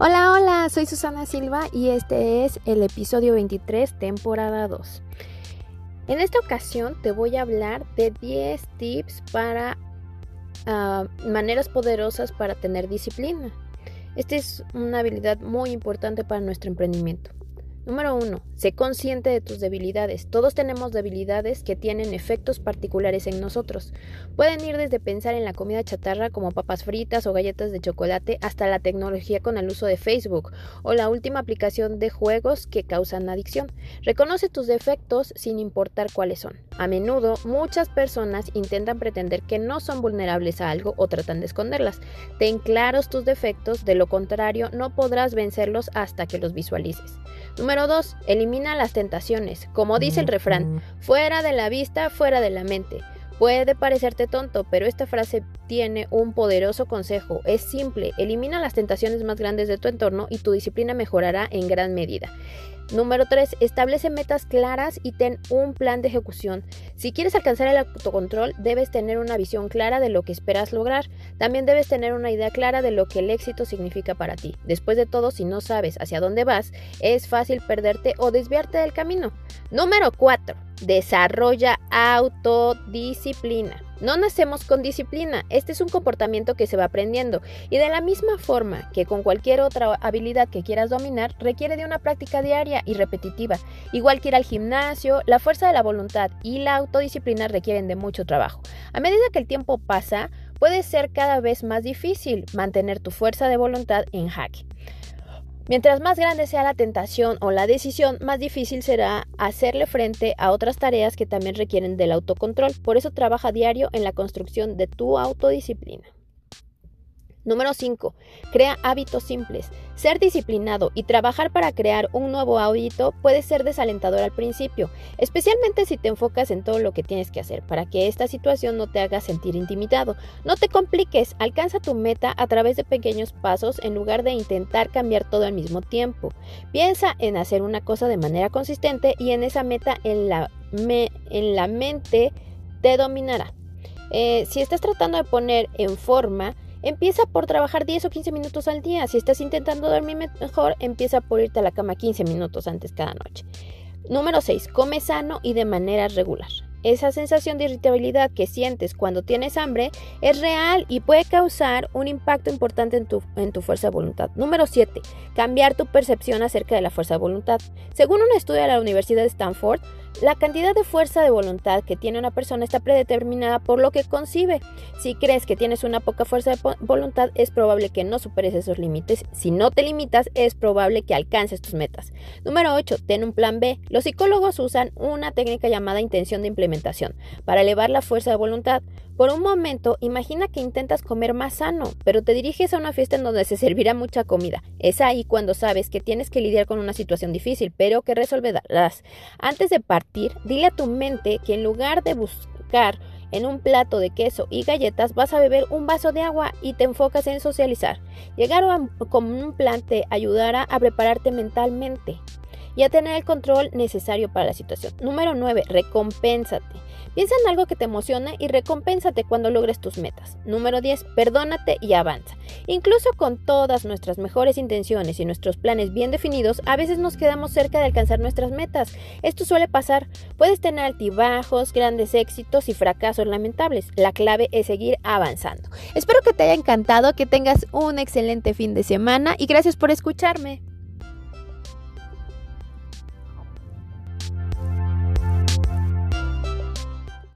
Hola, hola, soy Susana Silva y este es el episodio 23, temporada 2. En esta ocasión te voy a hablar de 10 tips para uh, maneras poderosas para tener disciplina. Esta es una habilidad muy importante para nuestro emprendimiento. Número 1. Sé consciente de tus debilidades. Todos tenemos debilidades que tienen efectos particulares en nosotros. Pueden ir desde pensar en la comida chatarra como papas fritas o galletas de chocolate hasta la tecnología con el uso de Facebook o la última aplicación de juegos que causan adicción. Reconoce tus defectos sin importar cuáles son. A menudo muchas personas intentan pretender que no son vulnerables a algo o tratan de esconderlas. Ten claros tus defectos, de lo contrario no podrás vencerlos hasta que los visualices. Número 2. Elimina las tentaciones. Como dice el refrán, fuera de la vista, fuera de la mente. Puede parecerte tonto, pero esta frase tiene un poderoso consejo. Es simple, elimina las tentaciones más grandes de tu entorno y tu disciplina mejorará en gran medida. Número 3. Establece metas claras y ten un plan de ejecución. Si quieres alcanzar el autocontrol, debes tener una visión clara de lo que esperas lograr. También debes tener una idea clara de lo que el éxito significa para ti. Después de todo, si no sabes hacia dónde vas, es fácil perderte o desviarte del camino. Número 4. Desarrolla autodisciplina. No nacemos con disciplina, este es un comportamiento que se va aprendiendo y de la misma forma que con cualquier otra habilidad que quieras dominar, requiere de una práctica diaria y repetitiva. Igual que ir al gimnasio, la fuerza de la voluntad y la autodisciplina requieren de mucho trabajo. A medida que el tiempo pasa, puede ser cada vez más difícil mantener tu fuerza de voluntad en jaque. Mientras más grande sea la tentación o la decisión, más difícil será hacerle frente a otras tareas que también requieren del autocontrol. Por eso trabaja diario en la construcción de tu autodisciplina. Número 5. Crea hábitos simples. Ser disciplinado y trabajar para crear un nuevo hábito puede ser desalentador al principio, especialmente si te enfocas en todo lo que tienes que hacer para que esta situación no te haga sentir intimidado. No te compliques, alcanza tu meta a través de pequeños pasos en lugar de intentar cambiar todo al mismo tiempo. Piensa en hacer una cosa de manera consistente y en esa meta en la, en la mente te dominará. Eh, si estás tratando de poner en forma Empieza por trabajar 10 o 15 minutos al día. Si estás intentando dormir mejor, empieza por irte a la cama 15 minutos antes cada noche. Número 6. Come sano y de manera regular. Esa sensación de irritabilidad que sientes cuando tienes hambre es real y puede causar un impacto importante en tu, en tu fuerza de voluntad. Número 7. Cambiar tu percepción acerca de la fuerza de voluntad. Según un estudio de la Universidad de Stanford, la cantidad de fuerza de voluntad que tiene una persona está predeterminada por lo que concibe. Si crees que tienes una poca fuerza de voluntad, es probable que no superes esos límites. Si no te limitas, es probable que alcances tus metas. Número 8. Ten un plan B. Los psicólogos usan una técnica llamada intención de implementación para elevar la fuerza de voluntad. Por un momento, imagina que intentas comer más sano, pero te diriges a una fiesta en donde se servirá mucha comida. Es ahí cuando sabes que tienes que lidiar con una situación difícil, pero que resolverás. Antes de partir, dile a tu mente que en lugar de buscar en un plato de queso y galletas vas a beber un vaso de agua y te enfocas en socializar. Llegar con un plan te ayudará a prepararte mentalmente y a tener el control necesario para la situación. Número 9. Recompénsate. Piensa en algo que te emocione y recompénsate cuando logres tus metas. Número 10. Perdónate y avanza. Incluso con todas nuestras mejores intenciones y nuestros planes bien definidos, a veces nos quedamos cerca de alcanzar nuestras metas. Esto suele pasar. Puedes tener altibajos, grandes éxitos y fracasos lamentables. La clave es seguir avanzando. Espero que te haya encantado, que tengas un excelente fin de semana y gracias por escucharme.